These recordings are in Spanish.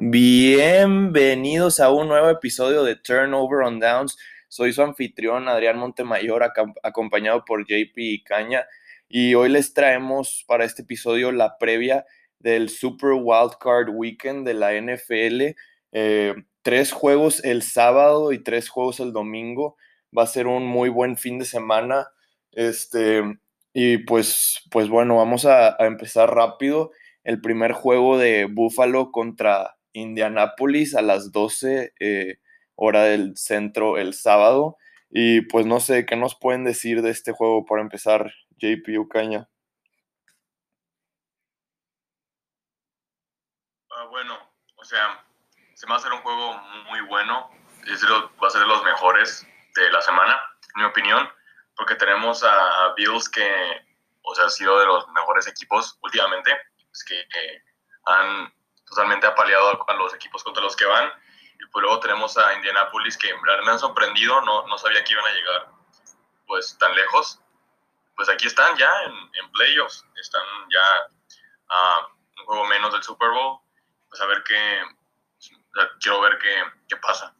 Bienvenidos a un nuevo episodio de Turnover on Downs. Soy su anfitrión Adrián Montemayor, acompañado por JP Caña. Y hoy les traemos para este episodio la previa del Super Wildcard Weekend de la NFL. Eh, tres juegos el sábado y tres juegos el domingo. Va a ser un muy buen fin de semana. Este, y pues, pues bueno, vamos a, a empezar rápido. El primer juego de Buffalo contra Indianápolis a las 12 eh, hora del centro el sábado. Y pues no sé, ¿qué nos pueden decir de este juego para empezar, JP Ucaña? Ah, bueno, o sea, se va a hacer un juego muy bueno, va a ser de los mejores de la semana, en mi opinión, porque tenemos a Bills que, o sea, ha sido de los mejores equipos últimamente, es que han totalmente apaleado a, los equipos contra los que van. Y pues luego tenemos a Indianapolis que me han sorprendido, no, no sabía que iban a llegar pues tan lejos. Pues aquí están ya en, en playoffs, están ya a un juego menos del Super Bowl. Pues a ver qué, quiero ver qué, qué pasa.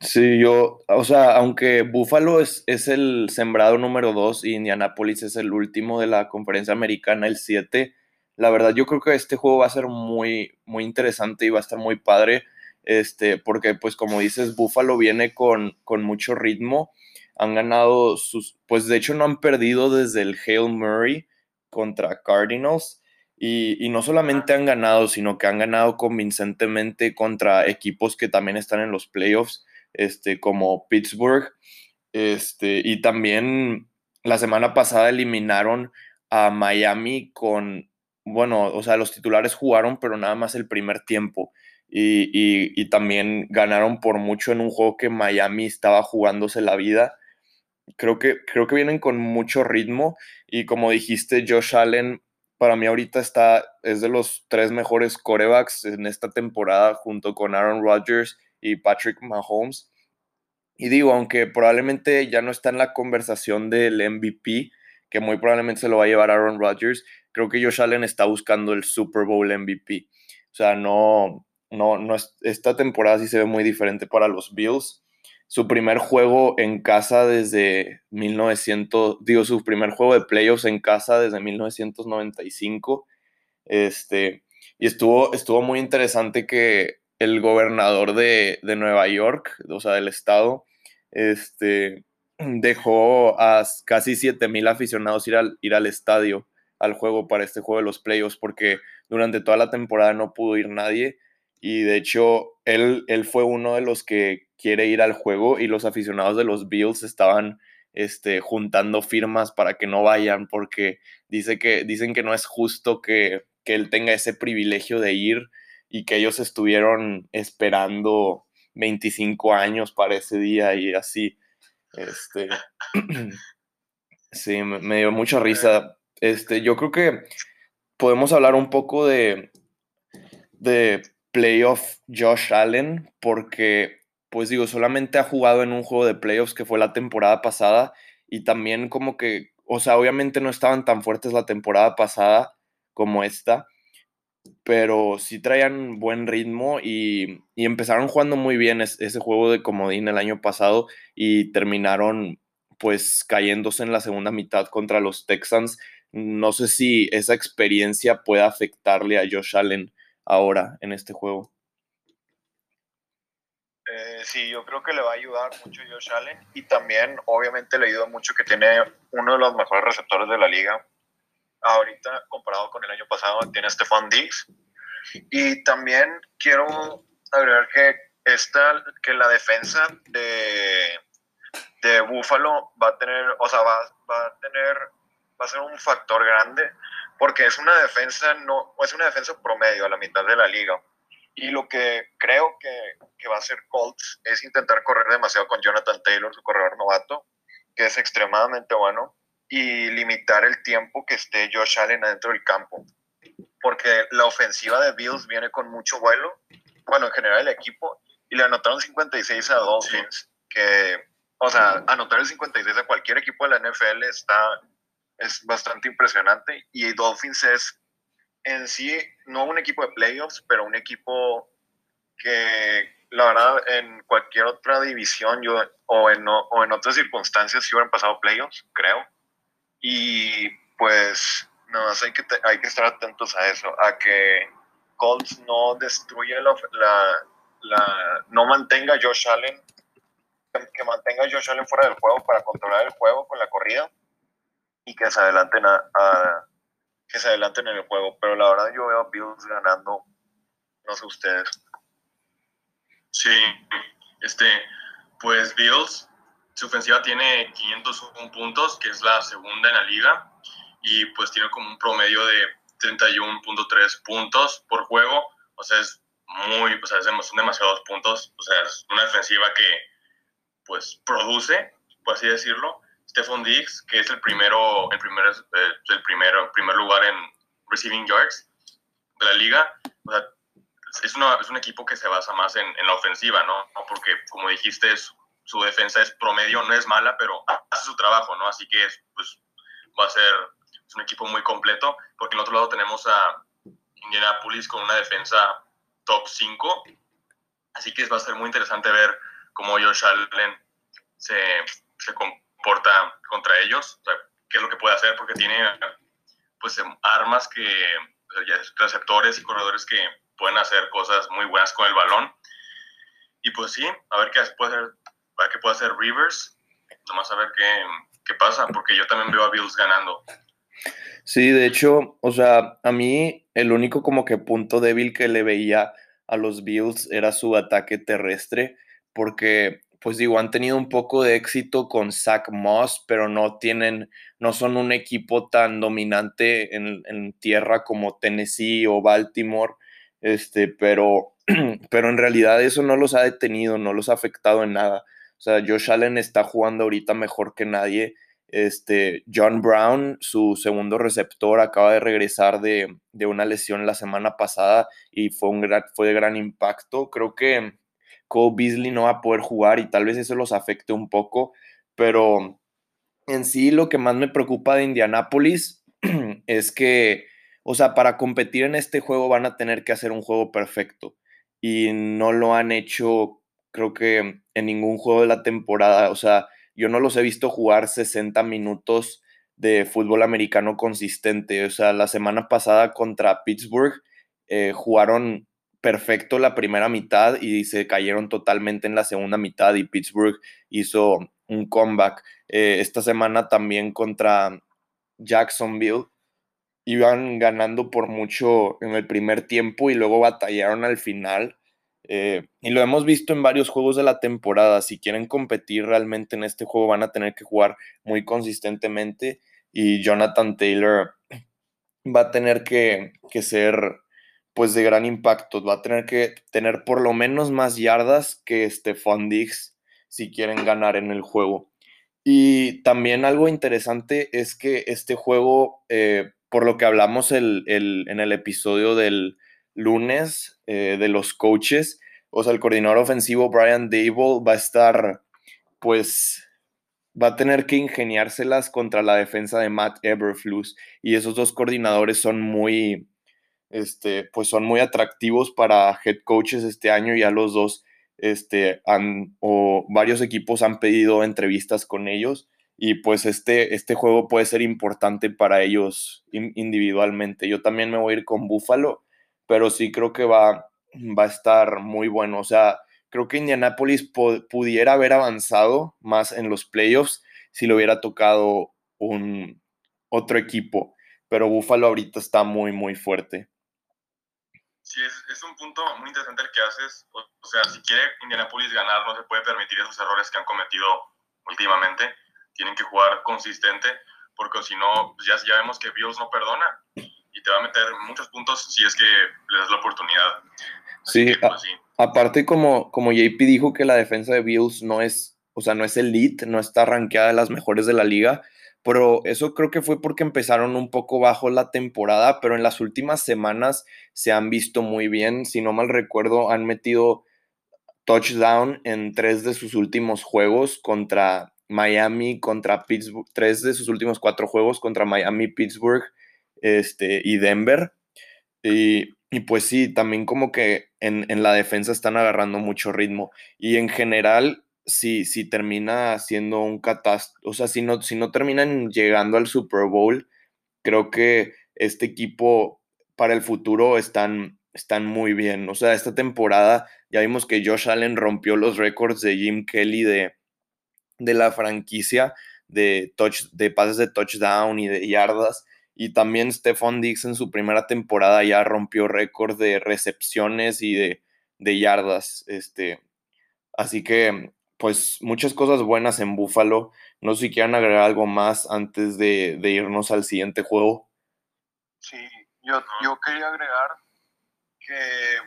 Sí, yo, o sea, aunque Buffalo es, es el sembrado número 2 y Indianapolis es el último de la conferencia americana, el 7, la verdad, yo creo que este juego va a ser muy, muy interesante y va a estar muy padre. Este, porque, pues, como dices, Buffalo viene con, con mucho ritmo. Han ganado sus. Pues de hecho, no han perdido desde el Hale Murray contra Cardinals. Y, y, no solamente han ganado, sino que han ganado convincentemente contra equipos que también están en los playoffs, este, como Pittsburgh. Este, y también la semana pasada eliminaron a Miami con bueno, o sea, los titulares jugaron, pero nada más el primer tiempo. Y, también ganaron por mucho en un juego que Miami estaba jugándose la vida. Creo que, creo que vienen con mucho ritmo y como dijiste, Josh Allen para mí ahorita está, es de los tres mejores corebacks en esta temporada junto con Aaron Rodgers y Patrick Mahomes. Y digo, aunque probablemente ya no está en la conversación del MVP, que muy probablemente se lo va a llevar Aaron Rodgers, creo que Josh Allen está buscando el Super Bowl MVP. O sea, no, no, no, esta temporada sí se ve muy diferente para los Bills. Su primer juego en casa desde 1900, digo, su primer juego de playoffs en casa desde 1995. Este, y estuvo, estuvo muy interesante que el gobernador de, de Nueva York, o sea, del estado, este, dejó a casi 7000 aficionados ir al, ir al estadio al juego para este juego de los playoffs porque durante toda la temporada no pudo ir nadie y de hecho él, él fue uno de los que quiere ir al juego y los aficionados de los Bills estaban este, juntando firmas para que no vayan porque dice que, dicen que no es justo que, que él tenga ese privilegio de ir y que ellos estuvieron esperando 25 años para ese día y así. Este, sí, me dio mucha risa este, yo creo que podemos hablar un poco de, de playoff Josh Allen, porque, pues digo, solamente ha jugado en un juego de playoffs que fue la temporada pasada y también como que, o sea, obviamente no estaban tan fuertes la temporada pasada como esta, pero sí traían buen ritmo y, empezaron jugando muy bien ese juego de comodín el año pasado y terminaron pues cayéndose en la segunda mitad contra los Texans no sé si esa experiencia puede afectarle a Josh Allen ahora en este juego. Eh, sí, yo creo que le va a ayudar mucho Josh Allen y también obviamente le ayuda mucho que tiene uno de los mejores receptores de la liga. Ahorita comparado con el año pasado tiene Stefan Diggs y también quiero agregar que esta, que la defensa de, de Buffalo va a tener, o sea, va, va a tener va a ser un factor grande porque es una defensa no es una defensa promedio a la mitad de la liga. Y lo que creo que, que, va a hacer Colts es intentar correr demasiado con Jonathan Taylor su corredor novato que es extremadamente bueno y limitar el tiempo que esté Josh Allen adentro del campo. Porque la ofensiva de Bills viene con mucho vuelo bueno en general el equipo y le anotaron 56 a Dolphins que o sea anotar el 56 a cualquier equipo de la NFL está es bastante impresionante y Dolphins es en sí no un equipo de playoffs, pero un equipo que la verdad en cualquier otra división yo, o, en, o en otras circunstancias sí hubieran pasado playoffs, creo. Y pues no, hay que, hay que estar atentos a eso, a que Colts no destruya la, la, no mantenga a Josh Allen, que mantenga a Josh Allen fuera del juego para controlar el juego con la corrida y que se adelanten a, que se en el juego. Pero la verdad yo veo a Bills ganando, no sé ustedes. Sí, este, pues Bills, su ofensiva tiene 501 puntos, que es la segunda en la liga, y pues tiene como un promedio de 31.3 puntos por juego, o sea, es muy, o sea, son demasiados puntos, o sea, es una defensiva que pues produce, por así decirlo. Stephon Diggs, que es el primero, el primer, eh, el primero, primer lugar en receiving yards de la liga, o sea, es, es un equipo que se basa más en, en la ofensiva, ¿no? Porque, como dijiste, su defensa es promedio, no es mala, pero hace su trabajo, ¿no? Así que pues, va a ser es un equipo muy completo, porque en otro lado tenemos a Indianapolis con una defensa top 5, así que va a ser muy interesante ver cómo Josh Allen se, se comporta contra ellos, qué es lo que puede hacer, porque tiene pues armas que, receptores y corredores que pueden hacer cosas muy buenas con el balón. Y pues sí, a ver qué puede hacer, a ver qué puede hacer Rivers, nomás a ver qué, qué pasa, porque yo también veo a Bills ganando. Sí, de hecho, o sea, a mí el único como que punto débil que le veía a los Bills era su ataque terrestre, porque pues digo, han tenido un poco de éxito con Zach Moss, pero no tienen, no son un equipo tan dominante en, tierra como Tennessee o Baltimore, este, pero, pero en realidad eso no los ha detenido, no los ha afectado en nada. O sea, Josh Allen está jugando ahorita mejor que nadie este, John Brown, su segundo receptor, acaba de regresar de, una lesión la semana pasada y fue, un fue de gran impacto. Creo que Cole Beasley no va a poder jugar y tal vez eso los afecte un poco, pero en sí lo que más me preocupa de Indianapolis es que, o sea, para competir en este juego van a tener que hacer un juego perfecto y no lo han hecho, creo que en ningún juego de la temporada, o sea, yo no los he visto jugar 60 minutos de fútbol americano consistente. O sea, la semana pasada contra Pittsburgh eh, jugaron perfecto la primera mitad y se cayeron totalmente en la segunda mitad y Pittsburgh hizo un comeback. Eh, esta semana también contra Jacksonville iban ganando por mucho en el primer tiempo y luego batallaron al final eh, y lo hemos visto en varios juegos de la temporada. Si quieren competir realmente en este juego, van a tener que jugar muy consistentemente. Y Jonathan Taylor va a tener que, ser pues de gran impacto. Va a tener que tener por lo menos más yardas que Stephon Diggs si quieren ganar en el juego. Y también algo interesante es que este juego, eh, por lo que hablamos en el episodio del, lunes eh, de los coaches. O sea, el coordinador ofensivo Brian Dable va a estar, pues, va a tener que ingeniárselas contra la defensa de Matt Eberflus. Y esos dos coordinadores son muy, este, pues son muy atractivos para head coaches este año. Ya los dos, este, han, o varios equipos han pedido entrevistas con ellos. Y pues este, este juego puede ser importante para ellos individualmente. Yo también me voy a ir con Buffalo pero sí creo que va, va a estar muy bueno. O sea, creo que Indianapolis pudiera haber avanzado más en los playoffs si le hubiera tocado un otro equipo, pero Buffalo ahorita está muy, muy fuerte. Sí, es, un punto muy interesante el que haces. O, sea, si quiere Indianapolis ganar, no se puede permitir esos errores que han cometido últimamente. Tienen que jugar consistente, porque si no, pues ya, ya vemos que Bills no perdona y te va a meter muchos puntos si es que le das la oportunidad. Pues, sí, aparte como, como JP dijo que la defensa de Bills no es, o sea, no es elite, no está rankeada de las mejores de la liga, pero eso creo que fue porque empezaron un poco bajo la temporada, pero en las últimas semanas se han visto muy bien, si no mal recuerdo, han metido touchdown en tres de sus últimos juegos contra Miami, contra Pittsburgh, tres de sus últimos cuatro juegos contra Miami, Pittsburgh este, y Denver. Y y pues sí, también como que en, en, la defensa están agarrando mucho ritmo. Y en general, si, si termina siendo un catástrofe, o sea, si no, si no terminan llegando al Super Bowl, creo que este equipo para el futuro están, están muy bien. O sea, esta temporada ya vimos que Josh Allen rompió los récords de Jim Kelly de, de la franquicia de, touch, de pases de touchdown y de yardas. Y también Stephon Diggs en su primera temporada ya rompió récord de recepciones y de, de yardas. Este, así que, pues, muchas cosas buenas en Buffalo. No sé si quieran agregar algo más antes de, de irnos al siguiente juego. Sí, yo, yo quería agregar que,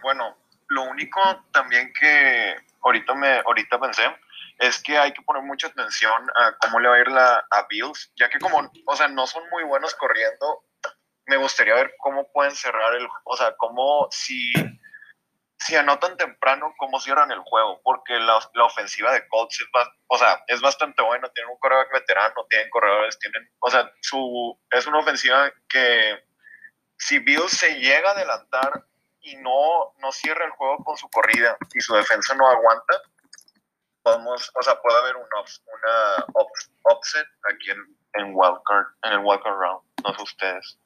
bueno, lo único también que ahorita, me, ahorita pensé es que hay que poner mucha atención a cómo le va a ir la, a Bills, ya que como, o sea, no son muy buenos corriendo, me gustaría ver cómo pueden cerrar el, o sea, cómo si, si anotan temprano, cómo cierran el juego, porque la, la ofensiva de Colts es, o sea, es bastante buena, tienen un corredor veterano, tienen corredores, tienen, o sea, su, es una ofensiva que si Bills se llega a adelantar y no, no cierra el juego con su corrida y su defensa no aguanta, podemos, o sea, puede haber una, una offset aquí en, en, wildcard, en el wildcard round, no sé ustedes.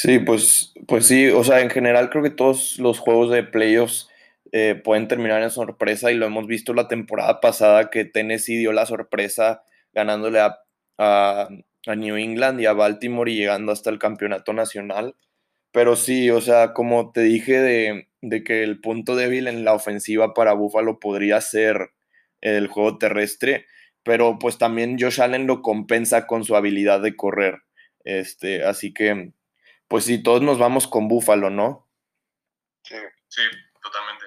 Sí, pues, pues sí, o sea, en general creo que todos los juegos de playoffs eh, pueden terminar en sorpresa y lo hemos visto la temporada pasada que Tennessee dio la sorpresa ganándole a, a, a New England y a Baltimore y llegando hasta el campeonato nacional. Pero sí, o sea, como te dije de, de, que el punto débil en la ofensiva para Buffalo podría ser el juego terrestre, pero pues también Josh Allen lo compensa con su habilidad de correr. Este, así que, pues sí, todos nos vamos con Buffalo, ¿no? Sí, sí, totalmente.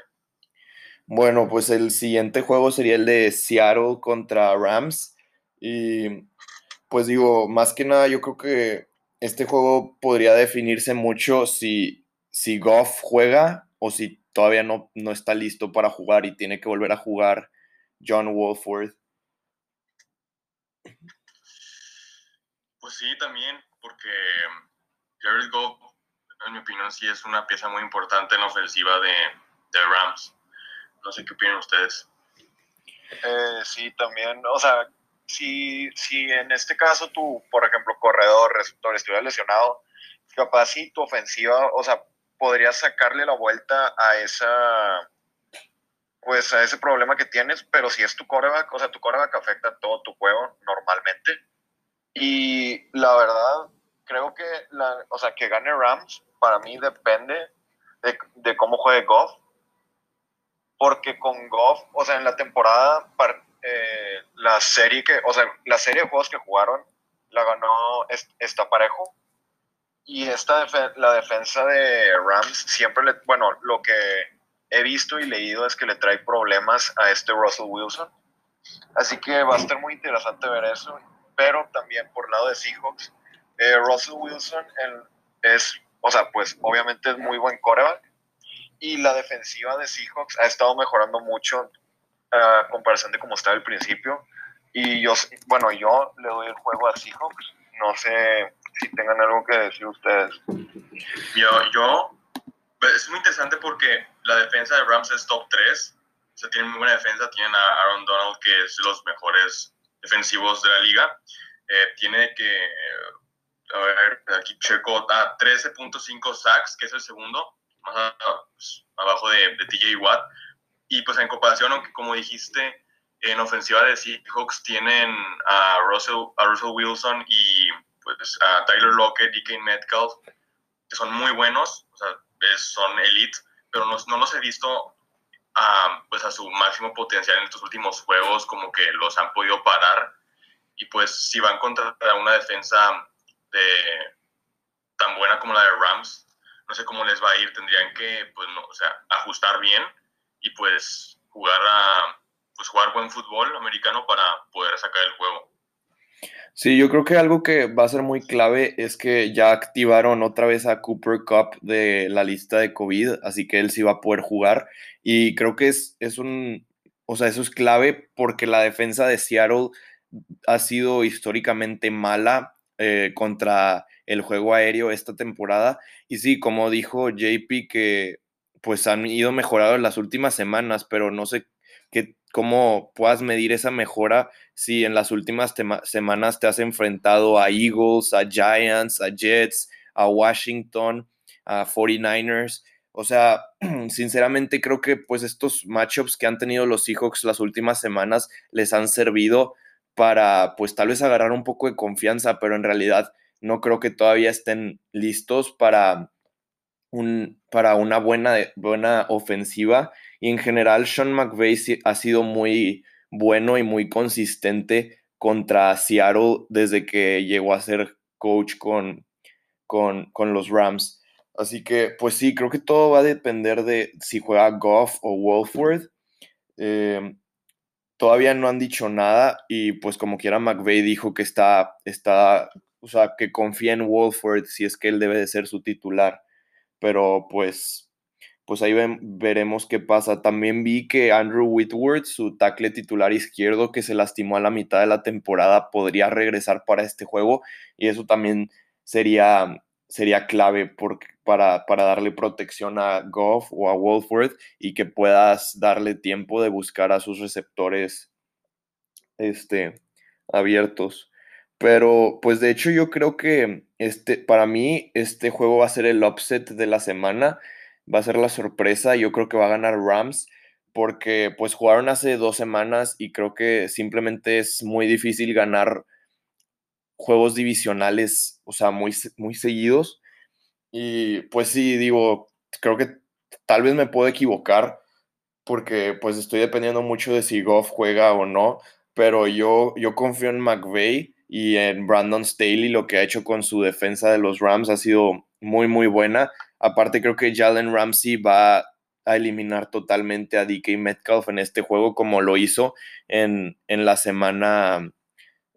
Bueno, pues el siguiente juego sería el de Seattle contra Rams. Y pues digo, más que nada, yo creo que este juego podría definirse mucho si, si Goff juega o si todavía no, no está listo para jugar y tiene que volver a jugar John Wolford. Pues sí, también, porque Jared Goff, en mi opinión, sí es una pieza muy importante en la ofensiva de, de Rams. No sé qué opinan ustedes. Eh, sí, también, o sea, si, si en este caso tu, por ejemplo, corredor, receptor estuviera lesionado, capaz si tu ofensiva, o sea, podrías sacarle la vuelta a esa, pues a ese problema que tienes, pero si es tu coreback, o sea, tu coreback afecta todo tu juego normalmente. Y la verdad, creo que, la, o sea, que gane Rams, para mí depende de, de cómo juegue Goff, porque con Goff, o sea, en la temporada eh, la serie que, o sea, la serie de juegos que jugaron la ganó esta parejo. Y esta la defensa de Rams siempre le, bueno, lo que he visto y leído es que le trae problemas a este Russell Wilson. Así que va a estar muy interesante ver eso. Pero también por lado de Seahawks, eh, Russell Wilson es, o sea, pues obviamente es muy buen coreback. Y la defensiva de Seahawks ha estado mejorando mucho a comparación de cómo estaba al principio. Y yo, bueno, yo le doy el juego a Seahawks. No sé si tengan algo que decir ustedes. Yo, yo, pues, es muy interesante porque la defensa de Rams es top 3. O sea, tienen muy buena defensa. Tienen a Aaron Donald, que es de los mejores defensivos de la liga. Eh, tiene que, a ver, aquí checo, a 13.5 sacks, que es el segundo, más pues, abajo de, de TJ Watt. Y pues en comparación, aunque como dijiste, en ofensiva de Seahawks tienen a Russell, a Russell Wilson y pues a Tyler Lockett, DK Metcalf, que son muy buenos, o sea, son elite, pero no, no los he visto a, pues a su máximo potencial en estos últimos juegos, como que los han podido parar. Y pues si van contra una defensa tan buena como la de Rams, no sé cómo les va a ir, tendrían que pues, no, o sea, ajustar bien y pues jugar a pues jugar buen fútbol americano para poder sacar el juego. Sí, yo creo que algo que va a ser muy clave es que ya activaron otra vez a Cooper Cup de la lista de COVID, así que él sí va a poder jugar. Y creo que es, es un, o sea, eso es clave porque la defensa de Seattle ha sido históricamente mala eh, contra el juego aéreo esta temporada. Y sí, como dijo JP, que pues han ido mejorando las últimas semanas, pero no sé qué, cómo puedas medir esa mejora si en las últimas semanas te has enfrentado a Eagles, a Giants, a Jets, a Washington, a 49ers. O sea, sinceramente creo que pues estos matchups que han tenido los Seahawks las últimas semanas les han servido para pues tal vez agarrar un poco de confianza, pero en realidad no creo que todavía estén listos para, un, para una buena, buena ofensiva. Y en general Sean McVay ha sido muy bueno y muy consistente contra Seattle desde que llegó a ser coach con, con, con los Rams. Así que, pues sí, creo que todo va a depender de si juega Goff o Wolford. Em, todavía no han dicho nada y pues como quiera McVeigh dijo que está, está, o sea, que confía en Wolford si es que él debe de ser su titular. Pero pues, pues ahí veremos qué pasa. También vi que Andrew Whitworth, su tackle titular izquierdo que se lastimó a la mitad de la temporada, podría regresar para este juego y eso también sería sería clave para, darle protección a Goff o a Wolford y que puedas darle tiempo de buscar a sus receptores este, abiertos. Pero pues de hecho yo creo que este, para mí este juego va a ser el upset de la semana, va a ser la sorpresa, yo creo que va a ganar Rams porque pues jugaron hace dos semanas y creo que simplemente es muy difícil ganar juegos divisionales, o sea, muy, muy seguidos. Y pues sí, digo, creo que tal vez me puedo equivocar porque pues estoy dependiendo mucho de si Goff juega o no, pero yo, yo confío en McVeigh y en Brandon Staley, lo que ha hecho con su defensa de los Rams ha sido muy, muy buena. Aparte creo que Jalen Ramsey va a eliminar totalmente a DK Metcalf en este juego como lo hizo en, en la semana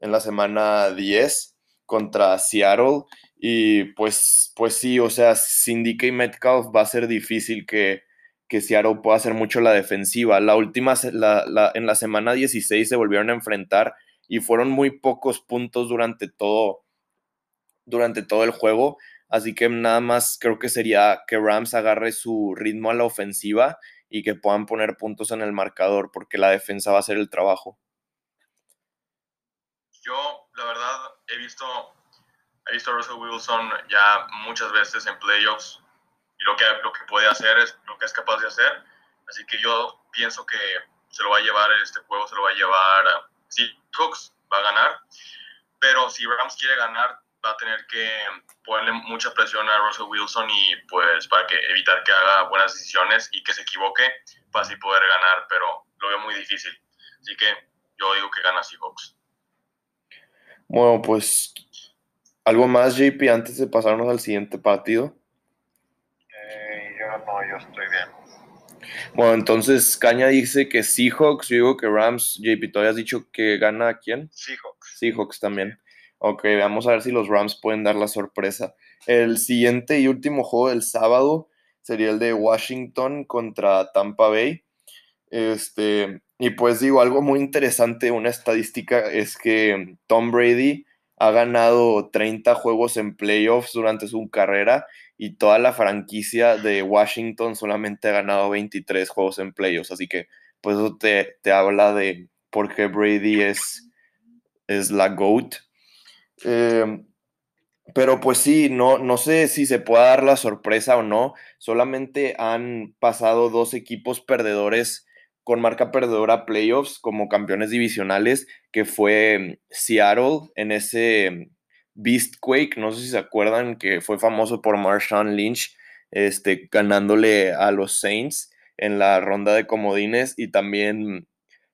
en la semana 10 contra Seattle. Y pues, pues sí, o sea, sin DK Metcalf va a ser difícil que, que Seattle pueda hacer mucho la defensiva. La última, la, en la semana 16 se volvieron a enfrentar y fueron muy pocos puntos durante todo, durante todo el juego. Así que nada más creo que sería que Rams agarre su ritmo a la ofensiva y que puedan poner puntos en el marcador porque la defensa va a hacer el trabajo. Yo, la verdad, he visto, he visto a Russell Wilson ya muchas veces en playoffs y lo que, lo que puede hacer es lo que es capaz de hacer. Así que yo pienso que se lo va a llevar este juego, se lo va a llevar. Sí, Cooks va a ganar, pero si Rams quiere ganar, va a tener que ponerle mucha presión a Russell Wilson y pues para que evitar que haga buenas decisiones y que se equivoque para así poder ganar, pero lo veo muy difícil. Así que yo digo que gana Seahawks. Bueno, pues algo más, JP, antes de pasarnos al siguiente partido. Eh, yo no, yo estoy bien. Bueno, entonces Caña dice que Seahawks, yo digo que Rams, JP, ¿tú habías dicho que gana quién? Seahawks. Seahawks también. Ok, vamos a ver si los Rams pueden dar la sorpresa. El siguiente y último juego del sábado sería el de Washington contra Tampa Bay. Este, y pues digo, algo muy interesante, una estadística es que Tom Brady ha ganado 30 juegos en playoffs durante su carrera y toda la franquicia de Washington solamente ha ganado 23 juegos en playoffs. Así que pues eso te, habla de por qué Brady es, es la GOAT. Em, pero pues sí, no, no sé si se puede dar la sorpresa o no. Solamente han pasado dos equipos perdedores con marca perdedora playoffs como campeones divisionales, que fue Seattle en ese Beastquake, no sé si se acuerdan, que fue famoso por Marshawn Lynch, este, ganándole a los Saints en la ronda de comodines y también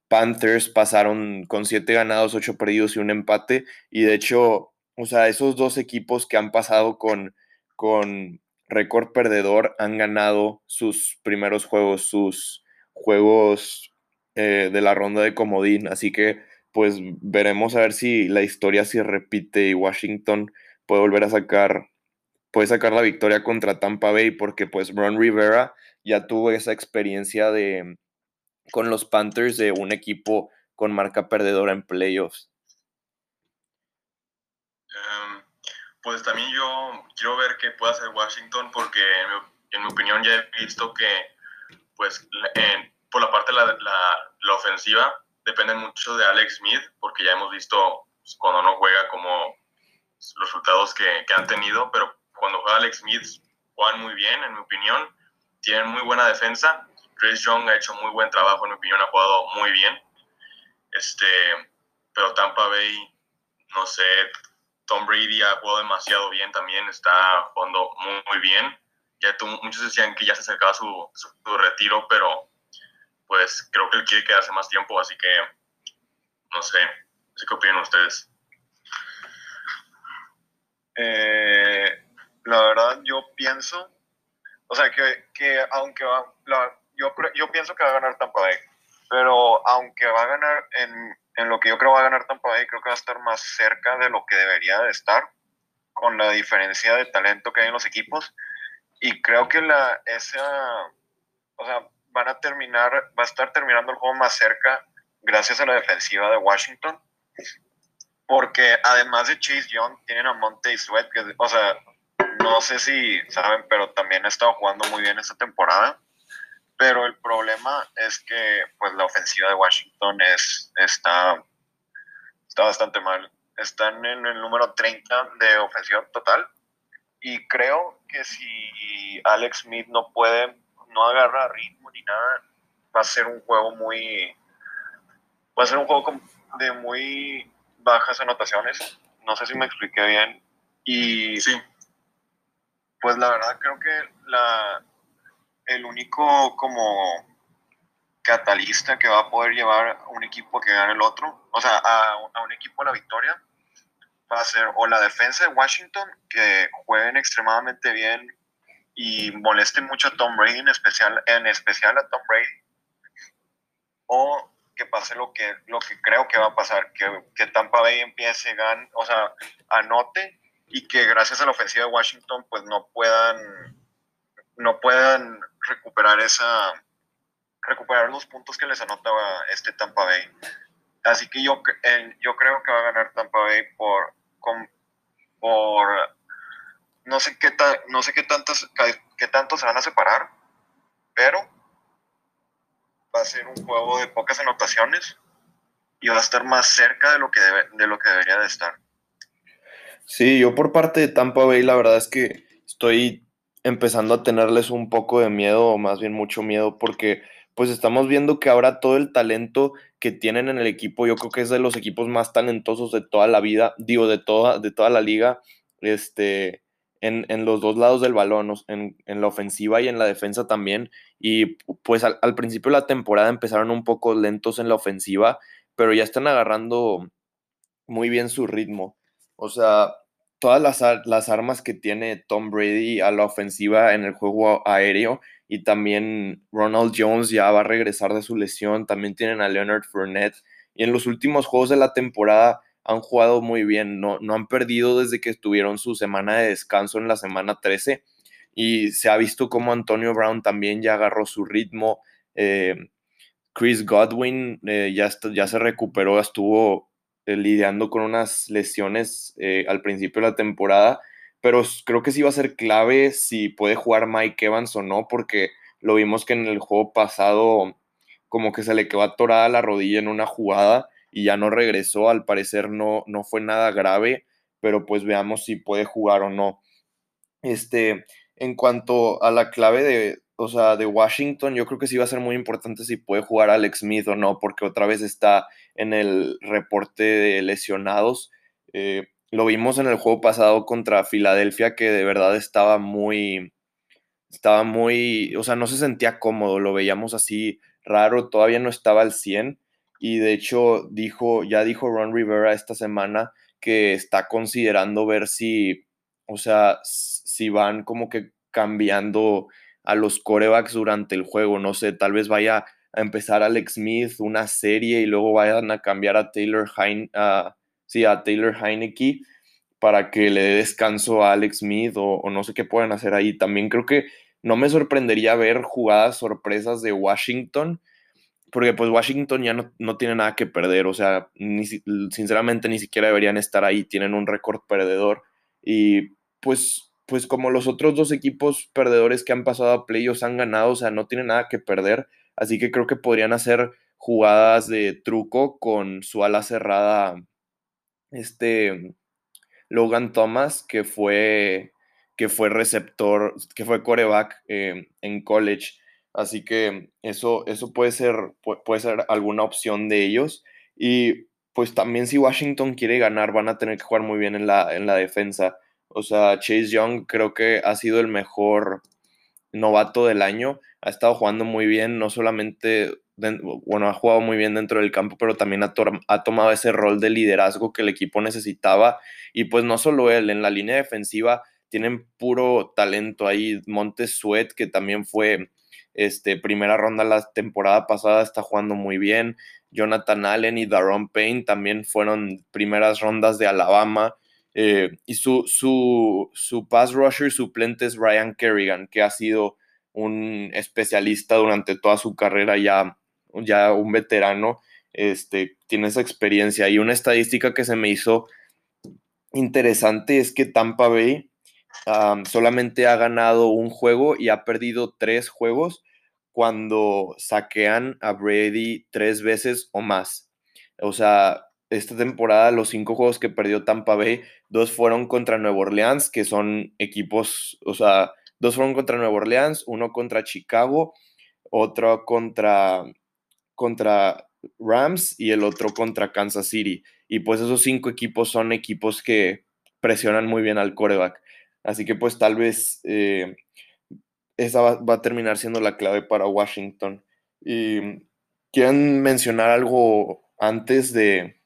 Panthers pasaron con siete ganados, ocho perdidos y un empate. Y de hecho, o sea, esos dos equipos que han pasado con, con récord perdedor han ganado sus primeros juegos, sus juegos eh, de la ronda de comodín. Así que pues veremos a ver si la historia se repite y Washington puede volver a sacar, puede sacar la victoria contra Tampa Bay porque pues Ron Rivera ya tuvo esa experiencia de con los Panthers de un equipo con marca perdedora en playoffs. Em, Pues también yo quiero ver qué puede hacer Washington porque en mi, opinión ya he visto que pues por la parte de la, la, ofensiva depende mucho de Alex Smith porque ya hemos visto pues, cuando no juega como los resultados que, que han tenido, pero cuando juega Alex Smith juegan muy bien en mi opinión, tienen muy buena defensa. Chris Young ha hecho muy buen trabajo en mi opinión, ha jugado muy bien. Este, pero Tampa Bay, no sé, Tom Brady ha jugado demasiado bien también, está jugando muy, muy bien. Ya muchos decían que ya se acercaba su, su, retiro, pero pues creo que él quiere quedarse más tiempo, así que no sé, no sé qué opinan ustedes. Eh, la verdad, yo pienso, o sea, que, que aunque va, yo, yo pienso que va a ganar Tampa Bay, pero aunque va a ganar en en lo que yo creo va a ganar Tampa Bay, creo que va a estar más cerca de lo que debería de estar, con la diferencia de talento que hay en los equipos. Y creo que la, esa, o sea, van a terminar, va a estar terminando el juego más cerca gracias a la defensiva de Washington. Porque además de Chase Young, tienen a Monte Sweat, que, o sea, no sé si saben, pero también ha estado jugando muy bien esta temporada pero el problema es que pues la ofensiva de Washington es, está, está bastante mal. Están en el número 30 de ofensiva total y creo que si Alex Smith no puede, no agarra ritmo ni nada, va a ser un juego muy, va a ser un juego de muy bajas anotaciones. No sé si me expliqué bien. Y sí. Pues la verdad creo que la, el único como catalista que va a poder llevar a un equipo que gane el otro, o sea, a, un equipo a la victoria, va a ser o la defensa de Washington, que jueguen extremadamente bien y molesten mucho a Tom Brady, en especial, en especial a Tom Brady, o que pase lo que, lo que creo que va a pasar, que, que Tampa Bay empiece, gan, o sea, anote y que gracias a la ofensiva de Washington pues no puedan no puedan recuperar esa recuperar los puntos que les anotaba este Tampa Bay. Así que yo, yo creo que va a ganar Tampa Bay por, por no sé qué no sé qué tantas qué tanto se van a separar, pero va a ser un juego de pocas anotaciones y va a estar más cerca de lo que de lo que debería de estar. Sí, yo por parte de Tampa Bay la verdad es que estoy empezando a tenerles un poco de miedo, o más bien mucho miedo, porque pues estamos viendo que ahora todo el talento que tienen en el equipo, yo creo que es de los equipos más talentosos de toda la vida, digo, de toda, de toda la liga, este, en, los dos lados del balón, en, la ofensiva y en la defensa también. Y pues al, al, principio de la temporada empezaron un poco lentos en la ofensiva, pero ya están agarrando muy bien su ritmo. O sea, todas las, las, armas que tiene Tom Brady a la ofensiva en el juego aéreo y también Ronald Jones ya va a regresar de su lesión, también tienen a Leonard Fournette y en los últimos juegos de la temporada han jugado muy bien, no, no han perdido desde que estuvieron su semana de descanso en la semana 13 y se ha visto como Antonio Brown también ya agarró su ritmo. Eh, Chris Godwin eh, ya, ya se recuperó, estuvo eh, lidiando con unas lesiones eh, al principio de la temporada, pero creo que sí va a ser clave si puede jugar Mike Evans o no, porque lo vimos que en el juego pasado como que se le quedó atorada la rodilla en una jugada y ya no regresó, al parecer no, no fue nada grave, pero pues veamos si puede jugar o no. Este, en cuanto a la clave de, o sea, de Washington, yo creo que sí va a ser muy importante si puede jugar Alex Smith o no, porque otra vez está en el reporte de lesionados. Eh, lo vimos en el juego pasado contra Filadelfia, que de verdad estaba muy, estaba muy, o sea, no se sentía cómodo, lo veíamos así raro, todavía no estaba al 100. Y de hecho, dijo, ya dijo Ron Rivera esta semana que está considerando ver si, o sea, si van como que cambiando a los corebacks durante el juego. No sé, tal vez vaya a empezar Alex Smith una serie y luego vayan a cambiar a Taylor Heine, sí, a Taylor Heineke para que le dé descanso a Alex Smith o, no sé qué pueden hacer ahí. También creo que no me sorprendería ver jugadas sorpresas de Washington, porque pues Washington ya no, no tiene nada que perder, o sea, ni, sinceramente ni siquiera deberían estar ahí, tienen un récord perdedor y pues, pues como los otros dos equipos perdedores que han pasado a playoffs han ganado, o sea, no tienen nada que perder, así que creo que podrían hacer jugadas de truco con su ala cerrada, este Logan Thomas, que fue, que fue receptor, que fue coreback eh, en college. Así que eso, eso puede, ser, puede ser alguna opción de ellos. Y pues también si Washington quiere ganar, van a tener que jugar muy bien en la, en la defensa. O sea, Chase Young creo que ha sido el mejor novato del año. Ha estado jugando muy bien, no solamente, bueno, ha jugado muy bien dentro del campo, pero también ha, tomado ese rol de liderazgo que el equipo necesitaba. Y pues no solo él, en la línea defensiva tienen puro talento ahí. Montes Sweat, que también fue este, primera ronda la temporada pasada, está jugando muy bien. Jonathan Allen y Daron Payne también fueron primeras rondas de Alabama. Eh, y su, su, su pass rusher suplente es Ryan Kerrigan, que ha sido un especialista durante toda su carrera, ya, ya un veterano, este, tiene esa experiencia. Y una estadística que se me hizo interesante es que Tampa Bay solamente ha ganado un juego y ha perdido tres juegos cuando saquean a Brady tres veces o más. O sea, esta temporada los cinco juegos que perdió Tampa Bay, dos fueron contra Nueva Orleans, que son equipos, o sea, dos fueron contra Nueva Orleans, uno contra Chicago, otro contra, contra Rams y el otro contra Kansas City. Y pues esos cinco equipos son equipos que presionan muy bien al coreback. Así que pues tal vez eh, esa va, a terminar siendo la clave para Washington. Y quieren mencionar algo antes de,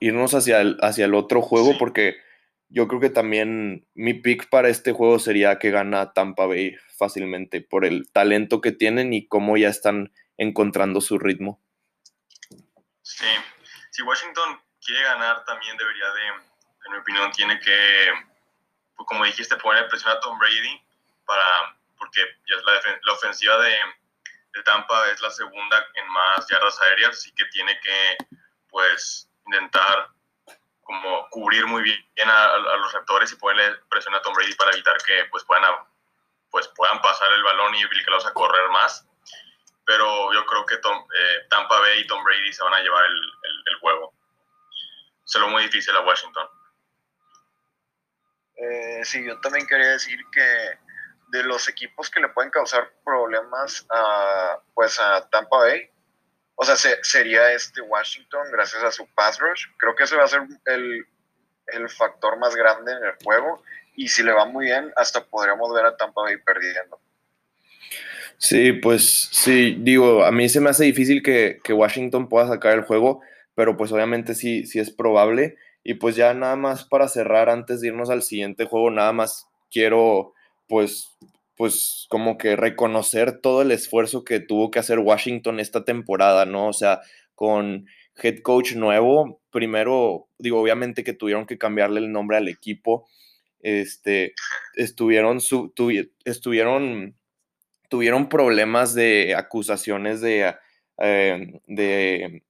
irnos hacia el, hacia el otro juego, porque yo creo que también mi pick para este juego sería que gana Tampa Bay fácilmente por el talento que tienen y cómo ya están encontrando su ritmo. Sí, si Washington quiere ganar también debería de, en mi opinión, tiene que, pues, como dijiste, poner presión a Tom Brady para porque ya es la, la ofensiva de, de, Tampa es la segunda en más yardas aéreas, así que tiene que pues intentar como cubrir muy bien a, los receptores y ponerle presión a Tom Brady para evitar que pues puedan, pues puedan pasar el balón y obligarlos a correr más. Pero yo creo que eh, Tampa Bay y Tom Brady se van a llevar el, el, juego. Se lo muy difícil a Washington. Eh, sí, yo también quería decir que de los equipos que le pueden causar problemas a, pues a Tampa Bay, o sea, sería este Washington gracias a su pass rush. Creo que ese va a ser el, el, factor más grande en el juego. Y si le va muy bien, hasta podríamos ver a Tampa Bay perdiendo. Sí, pues sí, digo, a mí se me hace difícil que, que Washington pueda sacar el juego, pero pues obviamente sí, sí es probable. Y pues ya nada más para cerrar, antes de irnos al siguiente juego, nada más quiero pues, pues como que reconocer todo el esfuerzo que tuvo que hacer Washington esta temporada, ¿no? O sea, con head coach nuevo, primero, digo, obviamente que tuvieron que cambiarle el nombre al equipo, este, estuvieron, su, estuvieron, tuvieron problemas de acusaciones de, eh, de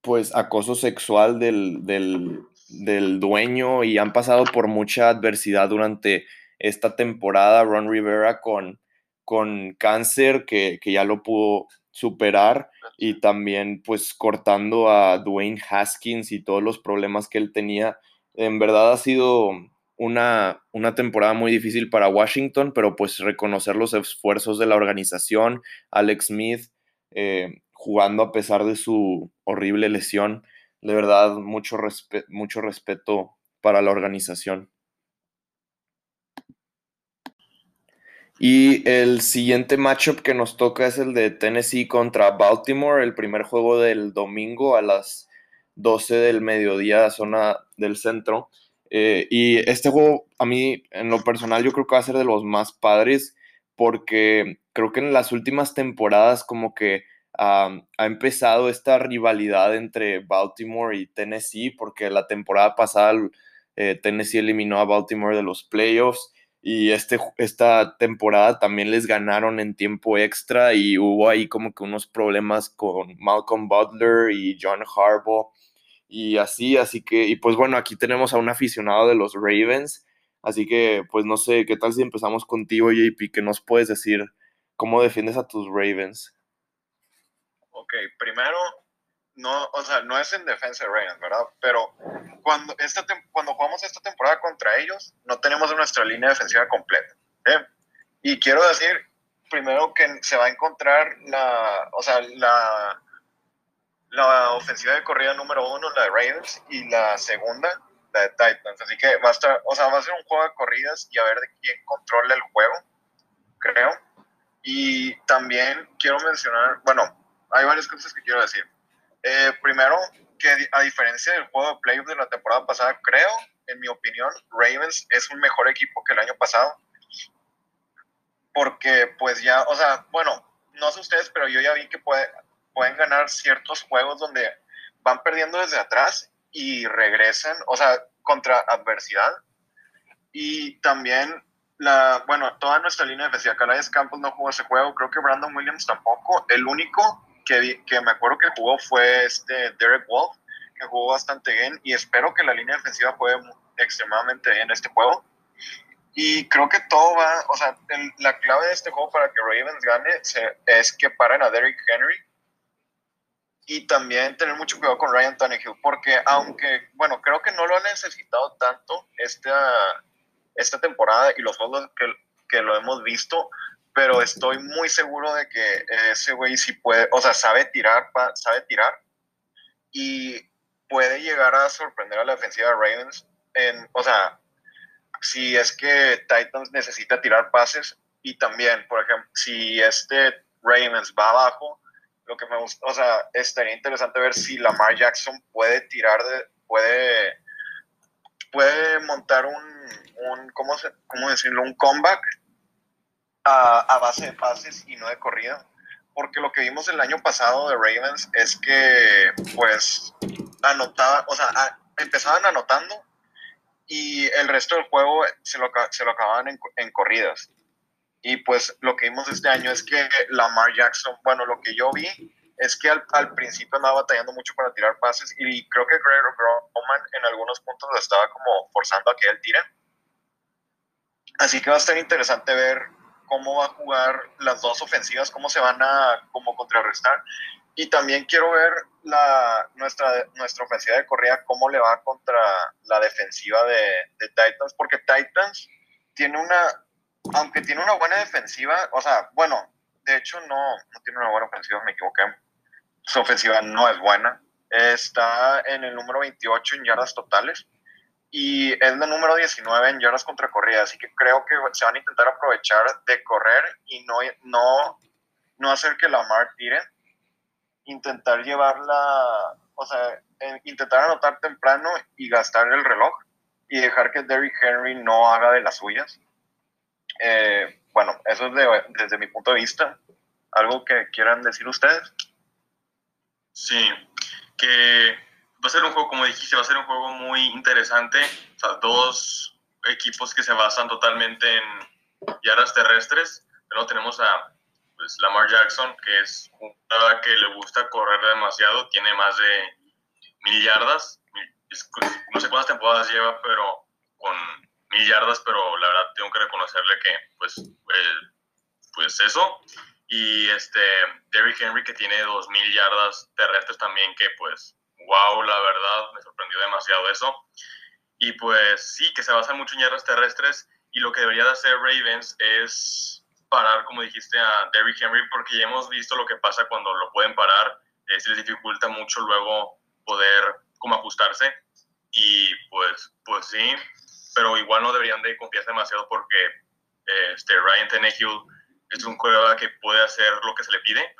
pues, acoso sexual del, del, del dueño y han pasado por mucha adversidad durante esta temporada Ron Rivera con, con cáncer que, ya lo pudo superar y también pues cortando a Dwayne Haskins y todos los problemas que él tenía. En verdad ha sido una, una temporada muy difícil para Washington, pero pues reconocer los esfuerzos de la organización, Alex Smith eh, jugando a pesar de su horrible lesión, de verdad mucho, mucho respeto para la organización. Y el siguiente matchup que nos toca es el de Tennessee contra Baltimore, el primer juego del domingo a las 12 del mediodía, zona del centro. Eh, y este juego, a mí, en lo personal, yo creo que va a ser de los más padres, porque creo que en las últimas temporadas, como que ha empezado esta rivalidad entre Baltimore y Tennessee, porque la temporada pasada eh, Tennessee eliminó a Baltimore de los playoffs y este, esta temporada también les ganaron en tiempo extra y hubo ahí como que unos problemas con Malcolm Butler y John Harbaugh y así, así que, y pues bueno, aquí tenemos a un aficionado de los Ravens, así que pues no sé, ¿qué tal si empezamos contigo, JP? ¿Qué nos puedes decir? ¿Cómo defiendes a tus Ravens? Ok, primero, no, o sea, no es en defensa de Ravens, ¿verdad? Pero cuando, esta cuando jugamos esta temporada contra ellos, no tenemos nuestra línea defensiva completa. ¿eh? Y quiero decir, primero que se va a encontrar la, o sea, la, la ofensiva de corrida número uno, la de Ravens, y la segunda, la de Titans. Así que va a estar, o sea, va a ser un juego de corridas y a ver de quién controla el juego, creo. Y también quiero mencionar, bueno, hay varias cosas que quiero decir. Eh, primero, que a diferencia del juego de playoff de la temporada pasada, creo, en mi opinión, Ravens es un mejor equipo que el año pasado. Porque pues ya, o sea, bueno, no sé ustedes, pero yo ya vi que puede, pueden ganar ciertos juegos donde van perdiendo desde atrás y regresan, o sea, contra adversidad. Y también, la, bueno, toda nuestra línea defensiva, Calais Campos no jugó ese juego, creo que Brandon Williams tampoco. El único que, que me acuerdo que jugó fue este Derek Wolf, que jugó bastante bien y espero que la línea defensiva juegue extremadamente bien este juego. Y creo que todo va, o sea, la clave de este juego para que Ravens gane es que paren a Derrick Henry y también tener mucho cuidado con Ryan Tannehill, porque aunque, bueno, creo que no lo ha necesitado tanto esta, esta temporada y los juegos que, que lo hemos visto, pero estoy muy seguro de que ese güey sí puede, o sea, sabe tirar, sabe tirar y puede llegar a sorprender a la defensiva de Ravens. En, o sea, si es que Titans necesita tirar pases y también, por ejemplo, si este Ravens va abajo, lo que me gusta, o sea, estaría interesante ver si Lamar Jackson puede tirar de, puede, puede montar un, un ¿cómo, se, ¿cómo decirlo? Un comeback a, a, base de pases y no de corrida. Porque lo que vimos el año pasado de Ravens es que, pues, anotaba, o sea, empezaban anotando y el resto del juego se lo, se lo acababan en, en corridas. Y pues lo que vimos este año es que Lamar Jackson, bueno, lo que yo vi es que al, al principio andaba batallando mucho para tirar pases y creo que Greg Roman en algunos puntos lo estaba como forzando a que él tire. Así que va a estar interesante ver cómo va a jugar las dos ofensivas, cómo se van a como contrarrestar. Y también quiero ver la, nuestra, nuestra ofensiva de corrida, cómo le va contra la defensiva de, de Titans, porque Titans tiene una, aunque tiene una buena defensiva, o sea, bueno, de hecho no, no tiene una buena ofensiva, me equivoqué. Su ofensiva no es buena. Está en el número 28 en yardas totales y es la número 19 en yardas contra corrida, así que creo que se van a intentar aprovechar de correr y no, no, no hacer que Lamar tire, intentar llevarla, o sea, intentar anotar temprano y gastar el reloj y dejar que Derrick Henry no haga de las suyas. Eh, bueno, eso es desde mi punto de vista. ¿Algo que quieran decir ustedes? Sí, que va a ser un juego, como dijiste, va a ser un juego muy interesante. O dos equipos que se basan totalmente en yardas terrestres. Luego tenemos a pues, Lamar Jackson, que es un que le gusta correr demasiado, tiene más de mil yardas. No sé cuántas temporadas lleva, pero con mil yardas, pero la verdad tengo que reconocerle que, pues, eh, pues eso. Y este, Derrick Henry que tiene dos mil yardas terrestres también, que pues, wow, la verdad, me sorprendió demasiado eso. Y pues sí, que se basa mucho en yardas terrestres y lo que debería de hacer Ravens es parar, como dijiste, a Derrick Henry, porque ya hemos visto lo que pasa cuando lo pueden parar, eh, se les dificulta mucho luego poder como ajustarse. Y pues, pues sí, pero igual no deberían de confiarse demasiado porque este, Ryan Tannehill es un jugador que puede hacer lo que se le pide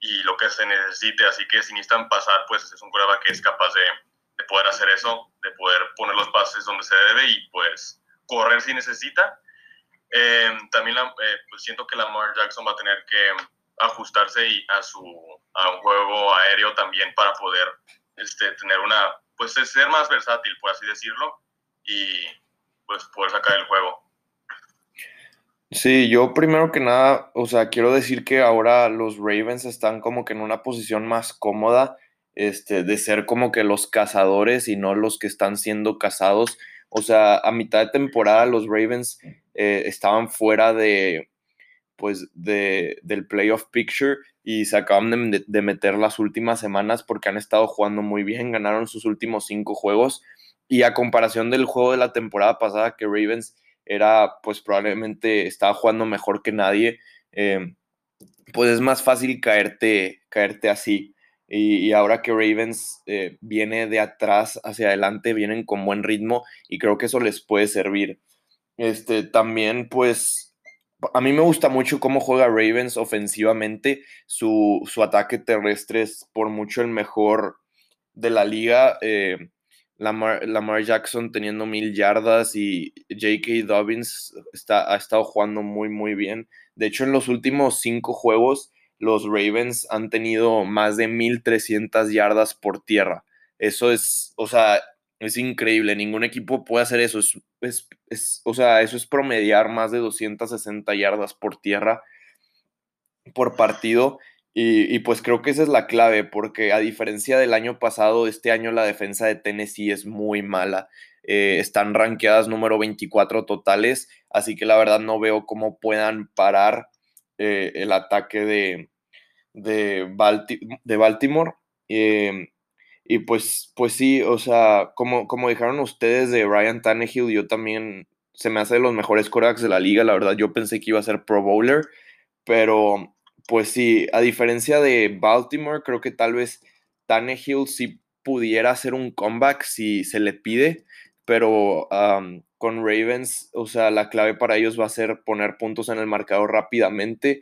y lo que se necesite, así que si necesitan pasar, pues es un jugador que es capaz de, de, poder hacer eso, de poder poner los pases donde se debe y pues correr si necesita. Eh, también eh, pues siento que Lamar Jackson va a tener que ajustarse y a, su, a un juego aéreo también para poder este, tener una, pues ser más versátil, por así decirlo, y pues poder sacar el juego. Sí, yo primero que nada, o sea, quiero decir que ahora los Ravens están como que en una posición más cómoda este, de ser como que los cazadores y no los que están siendo cazados. O sea, a mitad de temporada los Ravens eh, estaban fuera de, pues, de, del playoff picture y se acaban de, de, meter las últimas semanas porque han estado jugando muy bien, ganaron sus últimos cinco juegos y a comparación del juego de la temporada pasada que Ravens era, pues probablemente estaba jugando mejor que nadie, eh, pues es más fácil caerte, caerte así. Y, ahora que Ravens eh, viene de atrás hacia adelante, vienen con buen ritmo y creo que eso les puede servir. Este, también, pues, a mí me gusta mucho cómo juega Ravens ofensivamente. Su, ataque terrestre es por mucho el mejor de la liga. Eh, Lamar, Jackson teniendo mil yardas y J.K. Dobbins está, ha estado jugando muy, muy bien. De hecho, en los últimos cinco juegos, los Ravens han tenido más de 1300 yardas por tierra. Eso es, o sea, es increíble. Ningún equipo puede hacer eso. Es, es, o sea, eso es promediar más de 260 yardas por tierra por partido. Y, pues creo que esa es la clave, porque a diferencia del año pasado, este año la defensa de Tennessee es muy mala. Eh, están rankeadas número 24 totales, así que la verdad no veo cómo puedan parar eh, el ataque de, de, de Baltimore. Em, y pues, pues sí, o sea, como, como dijeron ustedes de Ryan Tannehill, yo también se me hace de los mejores corebacks de la liga, la verdad yo pensé que iba a ser Pro Bowler, pero pues sí, a diferencia de Baltimore, creo que tal vez Tannehill sí pudiera hacer un comeback si se le pide, pero con Ravens, o sea, la clave para ellos va a ser poner puntos en el marcador rápidamente,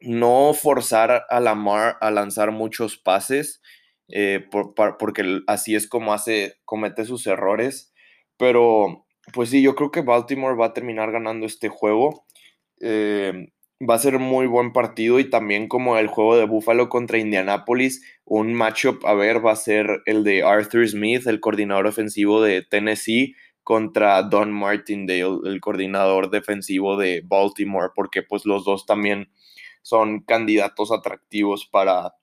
no forzar a Lamar a lanzar muchos pases, eh, porque así es como hace, comete sus errores, pero pues sí, yo creo que Baltimore va a terminar ganando este juego. Eh, va a ser muy buen partido y también como el juego de Buffalo contra Indianapolis, un matchup a ver va a ser el de Arthur Smith, el coordinador ofensivo de Tennessee, contra Don Martindale, el coordinador defensivo de Baltimore, porque pues los dos también son candidatos atractivos para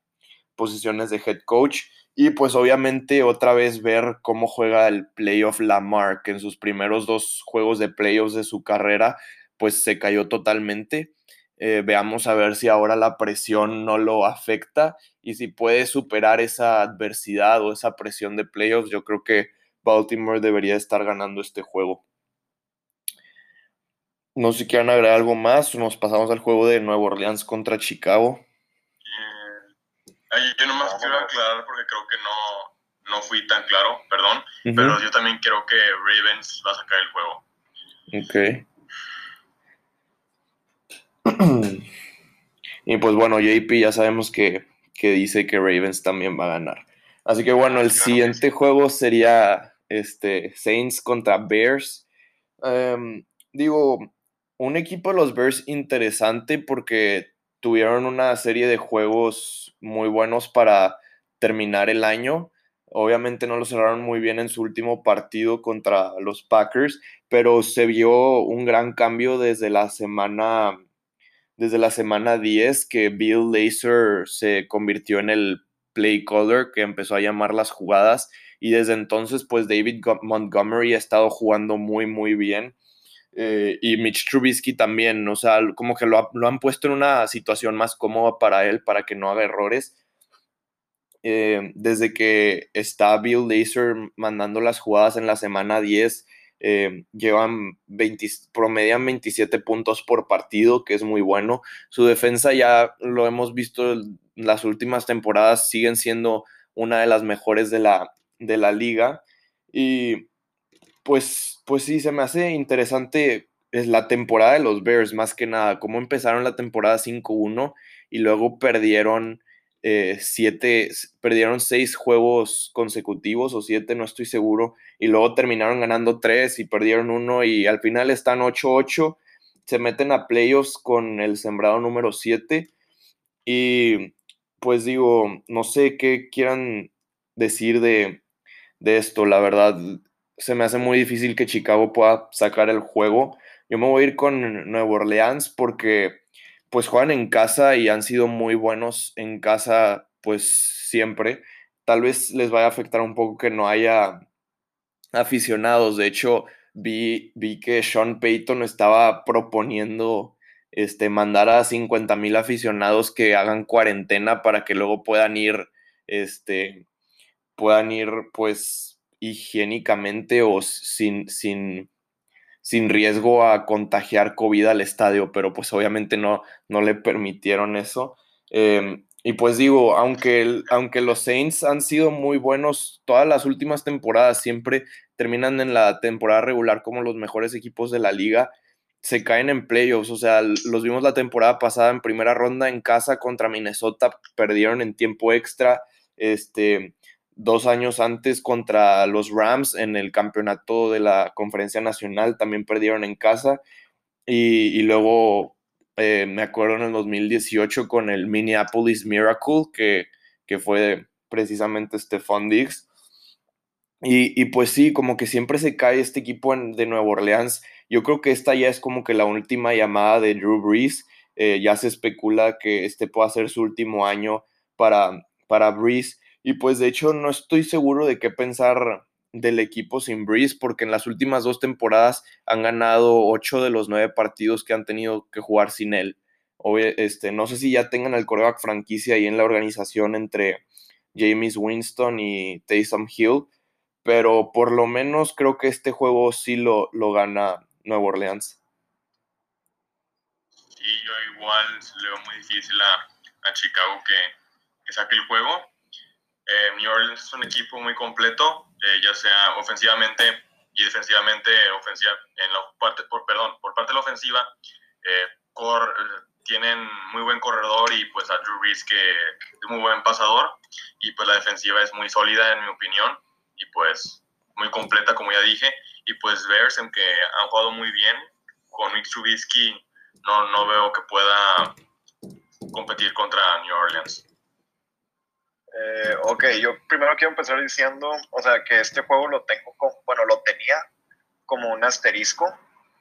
posiciones de head coach. Y pues obviamente otra vez ver cómo juega el playoff Lamar, que en sus primeros dos juegos de playoffs de su carrera, pues se cayó totalmente eh, veamos a ver si ahora la presión no lo afecta y si puede superar esa adversidad o esa presión de playoffs. Yo creo que Baltimore debería estar ganando este juego. No sé si quieren agregar algo más. Nos pasamos al juego de Nueva Orleans contra Chicago. Eh, yo nomás quiero aclarar porque creo que no, no fui tan claro, perdón. Pero yo también creo que Ravens va a sacar el juego. Ok. Y pues bueno, JP ya sabemos que, dice que Ravens también va a ganar. Así que bueno, el siguiente juego sería este, Saints contra Bears. Em, digo, un equipo de los Bears interesante porque tuvieron una serie de juegos muy buenos para terminar el año. Obviamente no lo cerraron muy bien en su último partido contra los Packers, pero se vio un gran cambio desde la semana desde la semana 10 que Bill Lazor se convirtió en el play caller que empezó a llamar las jugadas y desde entonces pues David Montgomery ha estado jugando muy muy bien eh, y Mitch Trubisky también, o sea, como que lo, han puesto en una situación más cómoda para él para que no haga errores. Eh, desde que está Bill Lazor mandando las jugadas en la semana 10, eh, llevan 20, promedian 27 puntos por partido, que es muy bueno. Su defensa ya lo hemos visto en las últimas temporadas, siguen siendo una de las mejores de la, de la liga. Y pues, pues sí, se me hace interesante es la temporada de los Bears, más que nada, cómo empezaron la temporada 5-1 y luego perdieron eh, siete, perdieron seis juegos consecutivos o siete, no estoy seguro, y luego terminaron ganando tres y perdieron uno y al final están 8-8, se meten a playoffs con el sembrado número 7 y pues digo, no sé qué quieran decir de, de esto, la verdad se me hace muy difícil que Chicago pueda sacar el juego. Yo me voy a ir con Nueva Orleans porque pues juegan en casa y han sido muy buenos en casa, pues siempre. Tal vez les vaya a afectar un poco que no haya aficionados. De hecho, vi, vi que Sean Payton estaba proponiendo este, mandar a 50 mil aficionados que hagan cuarentena para que luego puedan ir, este, puedan ir pues higiénicamente o sin, sin, sin riesgo a contagiar COVID al estadio, pero pues obviamente no, no le permitieron eso. Em, y pues digo, aunque, aunque los Saints han sido muy buenos todas las últimas temporadas, siempre terminan en la temporada regular como los mejores equipos de la liga, se caen en playoffs. O sea, los vimos la temporada pasada en primera ronda en casa contra Minnesota, perdieron en tiempo extra. Este, dos años antes contra los Rams en el campeonato de la Conferencia Nacional, también perdieron en casa. Y, luego eh, me acuerdo en el 2018 con el Minneapolis Miracle, que, que fue precisamente Stephon Diggs. Y, pues sí, como que siempre se cae este equipo de Nueva Orleans. Yo creo que esta ya es como que la última llamada de Drew Brees. Eh, ya se especula que este pueda ser su último año para, para Brees. Y pues de hecho no estoy seguro de qué pensar del equipo sin Breeze, porque en las últimas dos temporadas han ganado ocho de los nueve partidos que han tenido que jugar sin él. este, no sé si ya tengan el coreback franquicia ahí en la organización entre James Winston y Taysom Hill, pero por lo menos creo que este juego sí lo, lo gana Nueva Orleans. Sí, yo igual le veo muy difícil a, Chicago que saque el juego eh, New Orleans es un equipo muy completo, eh, ya sea ofensivamente y defensivamente, ofensiva, en la parte, por, perdón, por parte de la ofensiva, eh, tienen muy buen corredor y pues a Drew Brees que es muy buen pasador y pues la defensiva es muy sólida en mi opinión y pues muy completa como ya dije y pues Bears aunque han jugado muy bien con Nick Trubisky no, no veo que pueda competir contra New Orleans. Eh, ok, yo primero quiero empezar diciendo, o sea, que este juego lo tengo, bueno, lo tenía como un asterisco,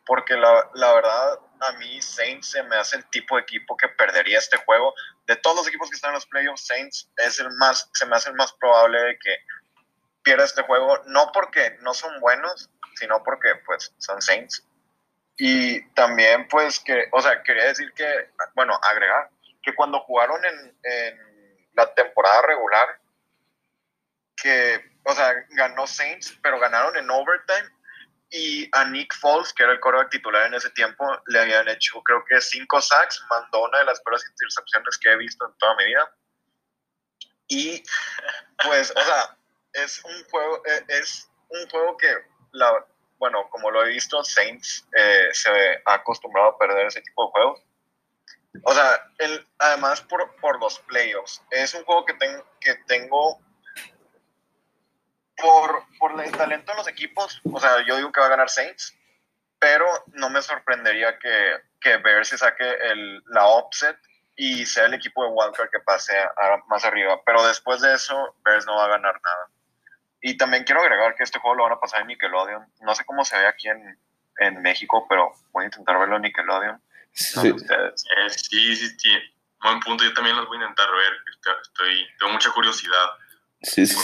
porque la, la, verdad a mí Saints se me hace el tipo de equipo que perdería este juego. De todos los equipos que están en los playoffs, Saints es el más, se me hace el más probable de que pierda este juego, no porque no son buenos, sino porque pues son Saints. Y también pues que, o sea, quería decir que, bueno, agregar, que cuando jugaron en, en la temporada regular, que, o sea, ganó Saints, pero ganaron en overtime. Y a Nick Foles, que era el coreback titular en ese tiempo, le habían hecho, creo que cinco sacks, mandó una de las peores intercepciones que he visto en toda mi vida. Y, pues, o sea, es un juego, e, es un juego que, la, bueno, como lo he visto, Saints eh, se ha acostumbrado a perder ese tipo de juegos. O sea, el, además por, por los playoffs, es un juego que, que tengo por, por el talento de los equipos. O sea, yo digo que va a ganar Saints, pero no me sorprendería que, que Bears se saque el, la offset y sea el equipo de Walker que pase más arriba. Pero después de eso, Bears no va a ganar nada. Y también quiero agregar que este juego lo van a pasar en Nickelodeon. No sé cómo se ve aquí en, en México, pero voy a intentar verlo en Nickelodeon. Sí. Eh, sí, sí, sí, Buen punto. Yo también los voy a intentar ver. Estoy, tengo mucha curiosidad. Sí, sí.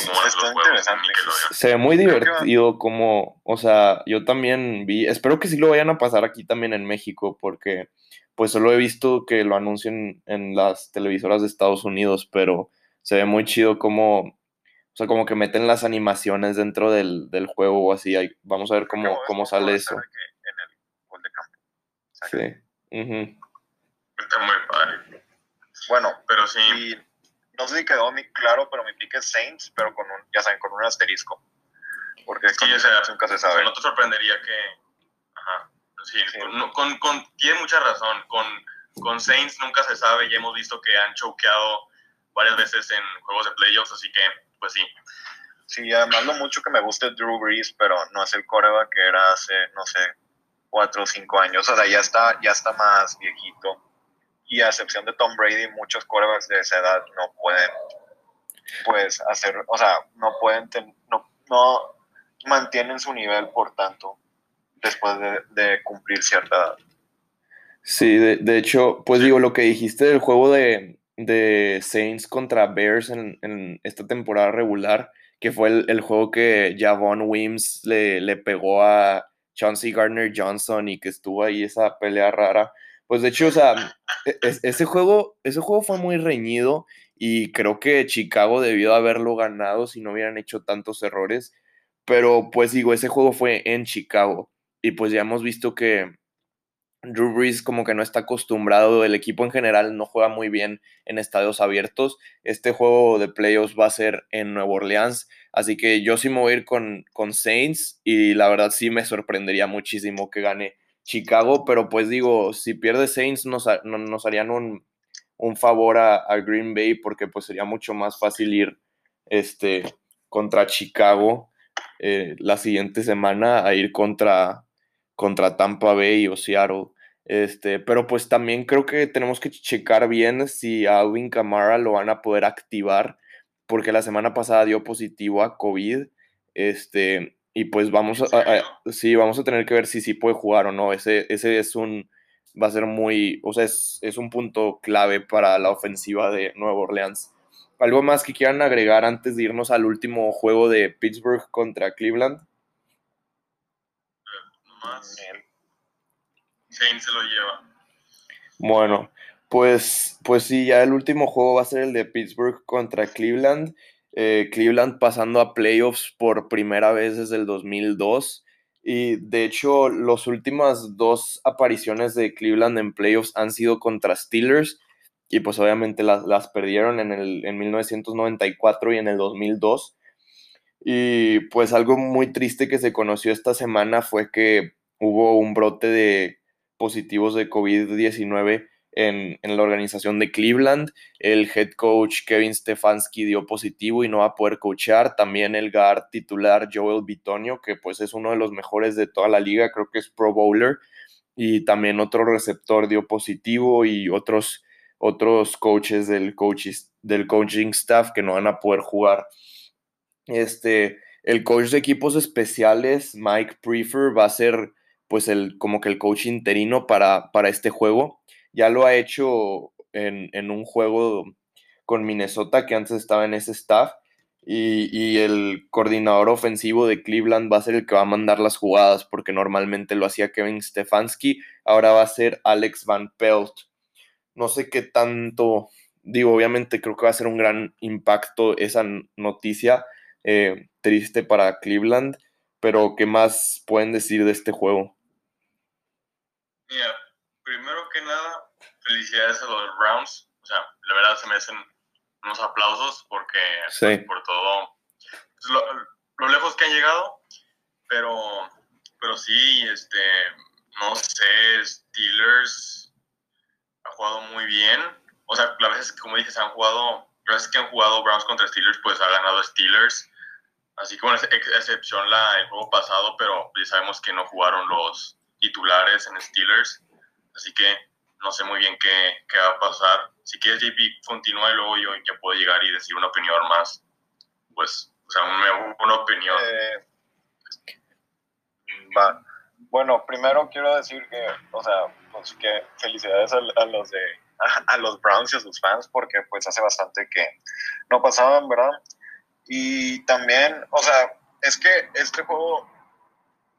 Se ve muy divertido como, o sea, yo también vi, espero que sí lo vayan a pasar aquí también en México, porque pues solo he visto que lo anuncien en las televisoras de Estados Unidos, pero se ve muy chido como, o sea, como que meten las animaciones dentro del, del juego o así, vamos a ver cómo, cómo sale eso. Sí. Está muy padre. Bueno, pero sí. no sé si quedó muy claro, pero mi pique es Saints, pero con un, ya saben, con un asterisco. Porque sí, o sea, nunca se sabe. no te sorprendería que. Ajá. Sí, Con, con, tiene mucha razón. Con, con Saints nunca se sabe y hemos visto que han choqueado varias veces en juegos de playoffs, así que, pues sí. Sí, además lo mucho que me gusta Drew Brees, pero no es el coreback que era hace, no sé, cuatro o cinco años, o sea, ya está, ya está más viejito. Y a excepción de Tom Brady, muchos quarterbacks de esa edad no pueden, pues, hacer, o sea, no pueden, no, no mantienen su nivel por tanto después de, cumplir cierta edad. Sí, de, hecho, pues digo, lo que dijiste del juego de, de Saints contra Bears en, esta temporada regular, que fue el, el juego que Javon Wims le, le pegó a Chauncey Gardner Johnson y que estuvo ahí esa pelea rara. Pues de hecho, o sea, e, ese, juego, ese juego fue muy reñido y creo que Chicago debió haberlo ganado si no hubieran hecho tantos errores. Pero pues digo, ese juego fue en Chicago y pues ya hemos visto que Drew Brees como que no está acostumbrado, el equipo en general no juega muy bien en estadios abiertos. Este juego de playoffs va a ser en Nueva Orleans, así que yo sí me voy a ir con, con Saints y la verdad sí me sorprendería muchísimo que gane Chicago, pero pues digo, si pierde Saints nos, nos harían un, favor a, Green Bay porque pues sería mucho más fácil ir este, contra Chicago eh, la siguiente semana a ir contra, contra Tampa Bay o Seattle. Este, pero pues también creo que tenemos que checar bien si a Alvin Kamara lo van a poder activar, porque la semana pasada dio positivo a COVID. Este, y pues vamos a, sí, vamos a tener que ver si sí puede jugar o no. Ese, ese es un, va a ser muy, o sea, es, es un punto clave para la ofensiva de Nueva Orleans. ¿Algo más que quieran agregar antes de irnos al último juego de Pittsburgh contra Cleveland? Más se lo lleva. Bueno, pues, pues sí, ya el último juego va a ser el de Pittsburgh contra Cleveland. Eh, Cleveland pasando a playoffs por primera vez desde el 2002. Y de hecho, las últimas dos apariciones de Cleveland en playoffs han sido contra Steelers. Y pues obviamente las, las perdieron en, el, en 1994 y en el 2002. Y pues algo muy triste que se conoció esta semana fue que hubo un brote de positivos de COVID-19 en, la organización de Cleveland. El head coach Kevin Stefanski dio positivo y no va a poder coachar. También el guard titular Joel Bitonio, que pues es uno de los mejores de toda la liga, creo que es Pro Bowler. Y también otro receptor dio positivo y otros, otros coaches del, del coaching staff que no van a poder jugar. Este, el coach de equipos especiales, Mike Prefer, va a ser pues el, como que el coach interino para, para este juego. Ya lo ha hecho en, un juego con Minnesota que antes estaba en ese staff. Y, el coordinador ofensivo de Cleveland va a ser el que va a mandar las jugadas, porque normalmente lo hacía Kevin Stefanski, ahora va a ser Alex Van Pelt. No sé qué tanto, digo, obviamente creo que va a ser un gran impacto esa noticia eh, triste para Cleveland, pero ¿qué más pueden decir de este juego? Mira, primero que nada, felicidades a los Browns. O sea, la verdad se merecen unos aplausos porque por todo pues, lo, lejos que han llegado, pero, pero sí, este, no sé, Steelers ha jugado muy bien. O sea, a veces, como dices, han jugado, las veces que han jugado Browns contra Steelers, pues ha ganado Steelers. Así que, bueno, excepción la, el juego pasado, pero ya sabemos que no jugaron los titulares en Steelers. Así que no sé muy bien qué, qué va a pasar. Si quieres, JP, continúa y luego yo ya puedo llegar y decir una opinión más. Pues, o sea, una, una opinión. Eh, va. Bueno, primero quiero decir que, o sea, pues que felicidades a, a los de a, a, los Browns y a sus fans porque pues hace bastante que no pasaban, ¿verdad? Y también, o sea, es que este juego,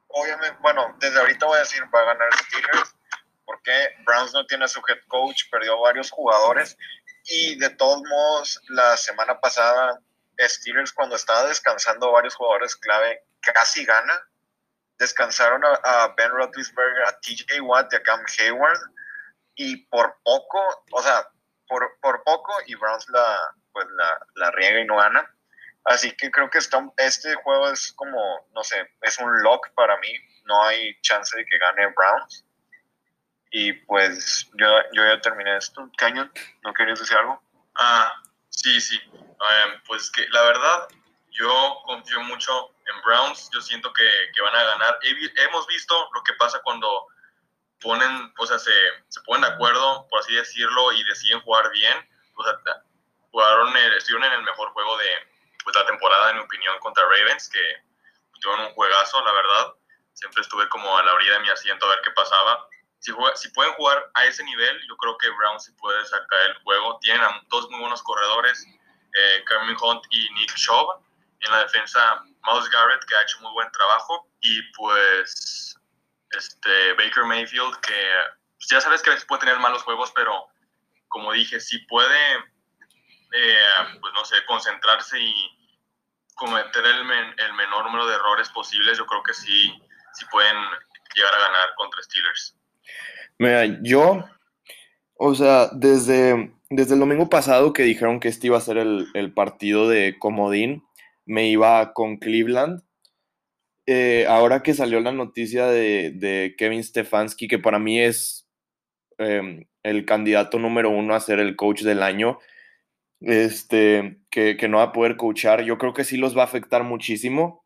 obviamente, bueno, desde ahorita voy a decir, va a ganar Steelers, porque Browns no tiene su head coach, perdió varios jugadores, y de todos modos, la semana pasada, Steelers cuando estaba descansando varios jugadores clave, casi gana. Descansaron a, Ben Roethlisberger, a TJ Watt y a Cam Hayward, y por poco, o sea, por, por poco, y Browns la, pues la, la riega y no gana Así que creo que este juego es como, no sé, es un lock para mí. No hay chance de que gane Browns. Y pues yo, yo ya terminé esto. Cañón, ¿no querías decir algo? Ah, sí, sí. Em, pues que la verdad, yo confío mucho en Browns. Yo siento que, que van a ganar. hemos visto lo que pasa cuando ponen, o sea, se, se ponen de acuerdo, por así decirlo, y deciden jugar bien. O sea, jugaron, estuvieron en el mejor juego de, pues la temporada, en mi opinión, contra Ravens, que tuvieron un juegazo, la verdad. Siempre estuve como a la orilla de mi asiento a ver qué pasaba. si, si pueden jugar a ese nivel, yo creo que Browns sí puede sacar el juego. Tienen a dos muy buenos corredores, eh, Carmen Hunt y Nick Chubb. En la defensa, Miles Garrett, que ha hecho muy buen trabajo. Y pues este, Baker Mayfield, que pues, ya sabes que a veces puede tener malos juegos, pero como dije, si puede, eh, pues no sé, concentrarse y cometer el, el, menor número de errores posibles, yo creo que sí, sí pueden llegar a ganar contra Steelers. Mira, yo, o sea, desde, desde el domingo pasado que dijeron que este iba a ser el, el partido de Comodín, me iba con Cleveland. Eh, ahora que salió la noticia de, de, Kevin Stefanski, que para mí es em, el candidato número uno a ser el coach del año, este, que, que, no va a poder coachar, yo creo que sí los va a afectar muchísimo,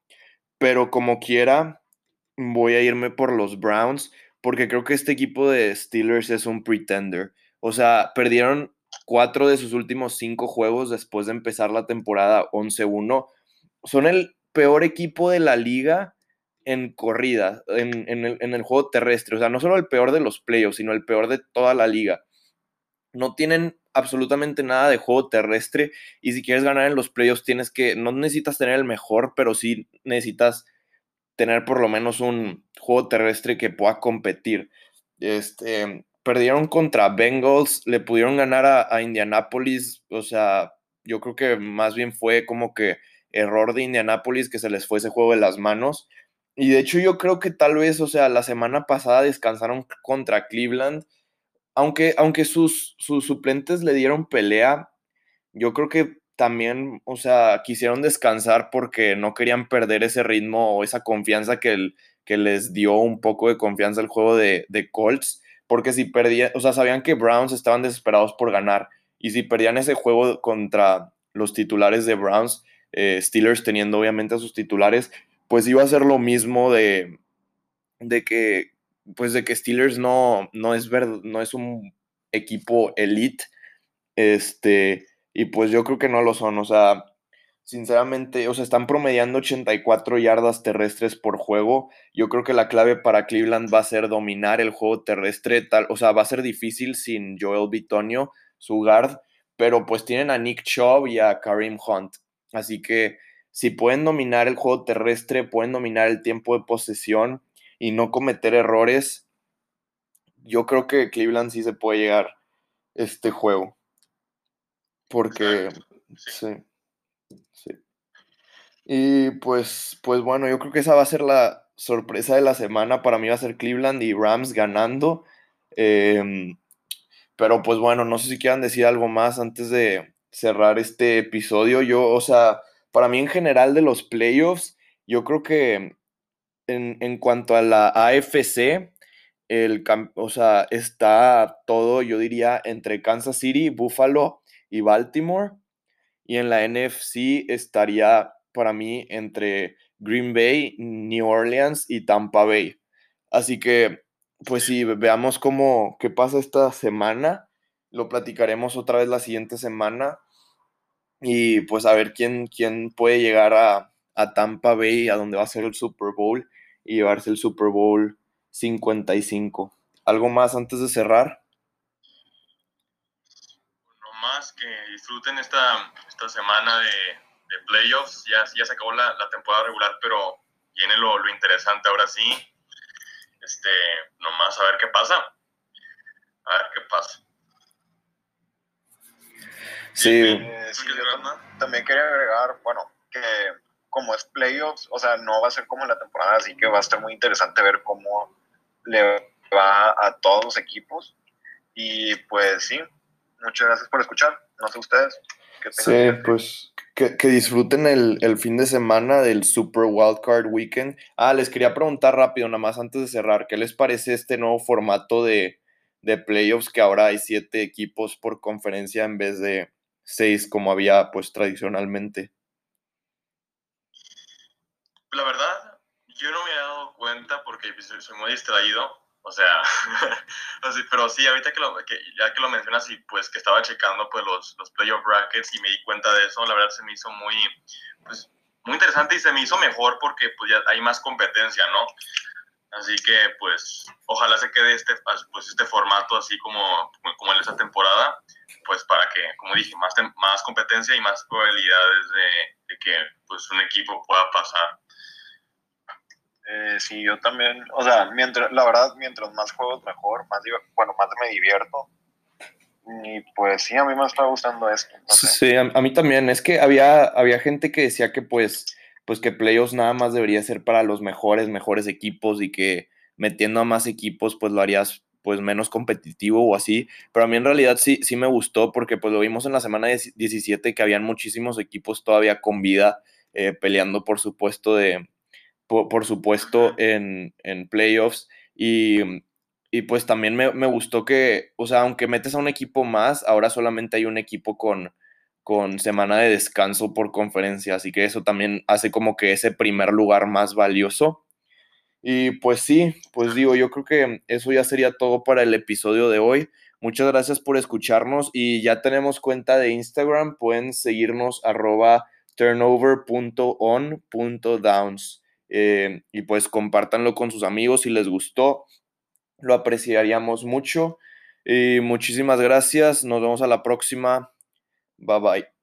pero como quiera, voy a irme por los Browns, porque creo que este equipo de Steelers es un pretender. O sea, perdieron cuatro de sus últimos cinco juegos después de empezar la temporada 11-1 son el peor equipo de la liga en corrida, en, el, juego terrestre. O sea, no solo el peor de los playoffs, sino el peor de toda la liga. No tienen absolutamente nada de juego terrestre y si quieres ganar en los playoffs tienes que, no necesitas tener el mejor, pero sí necesitas tener por lo menos un juego terrestre que pueda competir. Este, perdieron contra Bengals, le pudieron ganar a, a Indianapolis, o sea, yo creo que más bien fue como que error de Indianapolis que se les fue ese juego de las manos. Y de hecho yo creo que tal vez, o sea, la semana pasada descansaron contra Cleveland, aunque, aunque sus, sus suplentes le dieron pelea, yo creo que también, o sea, quisieron descansar porque no querían perder ese ritmo o esa confianza que, que les dio un poco de confianza el juego de, de Colts, porque si perdían, o sea, sabían que Browns estaban desesperados por ganar, y si perdían ese juego contra los titulares de Browns, eh, Steelers teniendo obviamente a sus titulares, pues iba a ser lo mismo de, de que pues de que Steelers no, no, es no es un equipo elite, este, y pues yo creo que no lo son, o sea, sinceramente, o sea, están promediando 84 yardas terrestres por juego. Yo creo que la clave para Cleveland va a ser dominar el juego terrestre, tal, o sea, va a ser difícil sin Joel Bitonio, su guard, pero pues tienen a Nick Chubb y a Kareem Hunt. Así que si pueden dominar el juego terrestre, pueden dominar el tiempo de posesión y no cometer errores, yo creo que Cleveland sí se puede llegar este juego. Porque sí. sí. Y pues, pues bueno, yo creo que esa va a ser la sorpresa de la semana. Para mí va a ser Cleveland y Rams ganando. Em, pero pues bueno, no sé si quieran decir algo más antes de, cerrar este episodio. Yo, o sea, para mí en general de los playoffs, yo creo que en, cuanto a la AFC, el, o sea, está todo, yo diría, entre Kansas City, Buffalo y Baltimore. Y en la NFC estaría para mí entre Green Bay, New Orleans y Tampa Bay. Así que, pues sí, veamos cómo, qué pasa esta semana. Lo platicaremos otra vez la siguiente semana. Y pues a ver quién, quién puede llegar a, a Tampa Bay, a donde va a ser el Super Bowl, y llevarse el Super Bowl 55. ¿Algo más antes de cerrar? No más que disfruten esta, esta semana de, de playoffs. Ya, ya se acabó la, la temporada regular, pero viene lo, lo, interesante ahora sí. Este, nomás a ver qué pasa. A ver qué pasa. Sí. Eh, también quería agregar, bueno, que como es playoffs, o sea, no va a ser como la temporada, así que va a estar muy interesante ver cómo le va a todos los equipos. Y pues sí, muchas gracias por escuchar. No sé ustedes. sí, pues que, que disfruten el, el, fin de semana del Super Wildcard Weekend. Ah, les quería preguntar rápido, nada más antes de cerrar, ¿qué les parece este nuevo formato de, de playoffs que ahora hay siete equipos por conferencia en vez de seis como había pues tradicionalmente? La verdad, yo no me he dado cuenta porque pues, soy muy distraído, o sea, pero sí, ahorita que, lo, que, ya que lo mencionas y pues que estaba checando pues los, los playoff brackets y me di cuenta de eso, la verdad se me hizo muy, pues, muy interesante y se me hizo mejor porque pues ya hay más competencia, ¿no? Así que, pues, ojalá se quede este, pues, este formato así como, como en esta temporada, pues para que, como dije, más, más competencia y más probabilidades de, que pues, un equipo pueda pasar. Eh, sí, yo también, o sea, mientras, la verdad, mientras más juegos mejor, más, bueno, más me divierto. Y pues sí, a mí me está gustando esto. Sí, a, mí también. Es que había, había gente que decía que pues pues que playoffs nada más debería ser para los mejores, mejores equipos y que metiendo a más equipos pues lo harías pues menos competitivo o así, pero a mí en realidad sí, sí me gustó porque pues lo vimos en la semana 17 que habían muchísimos equipos todavía con vida eh, peleando por supuesto de por, supuesto en, en playoffs y, y, pues también me, me, gustó que, o sea, aunque metes a un equipo más, ahora solamente hay un equipo con, con semana de descanso por conferencia, así que eso también hace como que ese primer lugar más valioso. Y pues sí, pues digo, yo creo que eso ya sería todo para el episodio de hoy. Muchas gracias por escucharnos y ya tenemos cuenta de Instagram, pueden seguirnos arroba turnover.on.downs eh, y pues compártanlo con sus amigos si les gustó, lo apreciaríamos mucho. Y muchísimas gracias, nos vemos a la próxima. Bye bye.